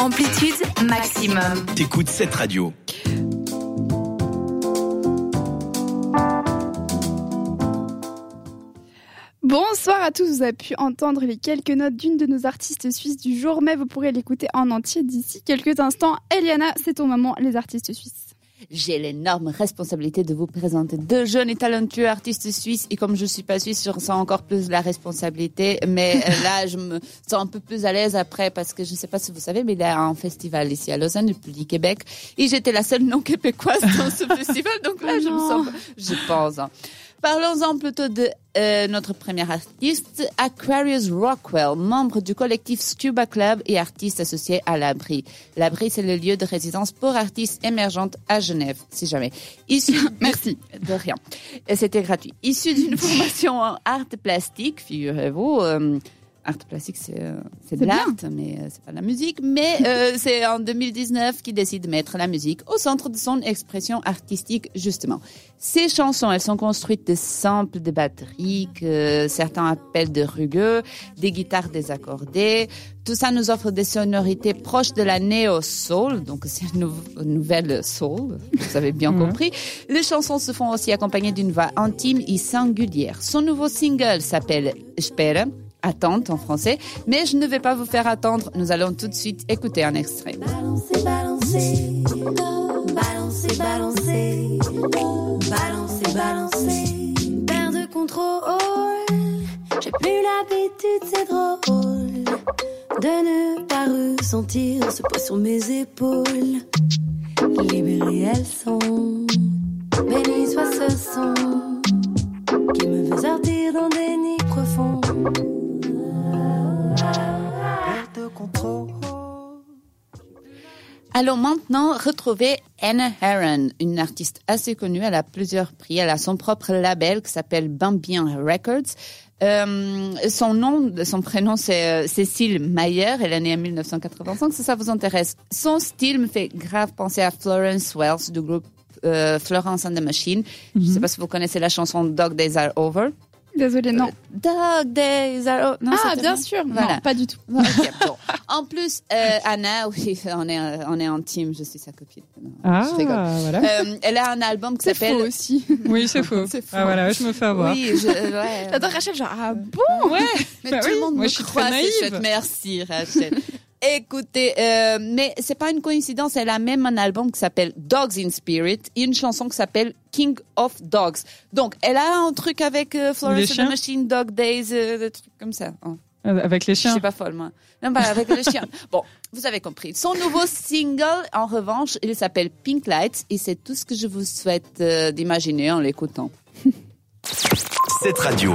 Amplitude maximum. T'écoutes cette radio. Bonsoir à tous, vous avez pu entendre les quelques notes d'une de nos artistes suisses du jour, mais vous pourrez l'écouter en entier d'ici quelques instants. Eliana, c'est ton moment, les artistes suisses. J'ai l'énorme responsabilité de vous présenter deux jeunes et talentueux artistes suisses. Et comme je suis pas suisse, je ressens encore plus la responsabilité. Mais euh, là, je me sens un peu plus à l'aise après parce que je ne sais pas si vous savez, mais il y a un festival ici à Lausanne, le du Québec. Et j'étais la seule non québécoise dans ce festival. Donc là, je me sens, je pense. Parlons-en plutôt de euh, notre premier artiste, Aquarius Rockwell, membre du collectif Scuba Club et artiste associé à l'Abri. L'Abri, c'est le lieu de résidence pour artistes émergentes à Genève, si jamais. Issu Merci. De rien. C'était gratuit. Issu d'une formation en art plastique, figurez-vous, euh, art plastique, c'est euh, de l'art, mais euh, c'est pas de la musique. Mais euh, c'est en 2019 qu'il décide de mettre la musique au centre de son expression artistique, justement. Ces chansons, elles sont construites de samples de batterie que certains appellent de rugueux, des guitares désaccordées. Tout ça nous offre des sonorités proches de la néo-soul, donc c'est une nou- une nouvelle soul, vous avez bien compris. Les chansons se font aussi accompagner d'une voix intime et singulière. Son nouveau single s'appelle Espera, attente en français, mais je ne vais pas vous faire attendre, nous allons tout de suite écouter un extrait. Balancer, balancer, balancer, balancer, balancer, balancer. Perte de contrôle, j'ai plus l'habitude, c'est drôle de ne pas ressentir ce poids sur mes épaules. Libérées elles sont, béni soit ce son contrôle. Allons maintenant retrouver Anna Heron, une artiste assez connue. Elle a plusieurs prix. Elle a son propre label qui s'appelle Bambien Records. Euh, son nom, son prénom, c'est euh, Cécile Mayer. Elle est née en 1985, si ça vous intéresse. Son style me fait grave penser à Florence Wells du groupe euh, Florence and the Machine. Je ne sais pas si vous connaissez la chanson Dog Days Are Over. Désolée, non. Dog Days Are. Non, ah, bien sûr. Voilà. Non, pas du tout. Bon. En plus, euh, Anna, oui, on est, on est intime, je suis sa copine. Non, Ah, je voilà. Euh, elle a un album qui C'est faux s'appelle. aussi. Oui, c'est faux. Ah voilà, je me fais avoir. Oui, je, ouais. J'adore Rachel, genre, ah bon? Ouais, Mais bah tout oui, le monde moi me je suis croit, très naïve. chouette. Merci, Rachel. Écoutez, euh, mais c'est pas une coïncidence, elle a même un album qui s'appelle Dogs in Spirit et une chanson qui s'appelle King of Dogs. Donc, elle a un truc avec euh, Florence and the Machine, Dog Days, euh, des trucs comme ça. hein. Avec les Je chiens. suis pas folle, moi. Non, bah, avec les chiens. Bon, vous avez compris. Son nouveau single, en revanche, il s'appelle Pink Lights et c'est tout ce que je vous souhaite euh, d'imaginer en l'écoutant. Cette radio,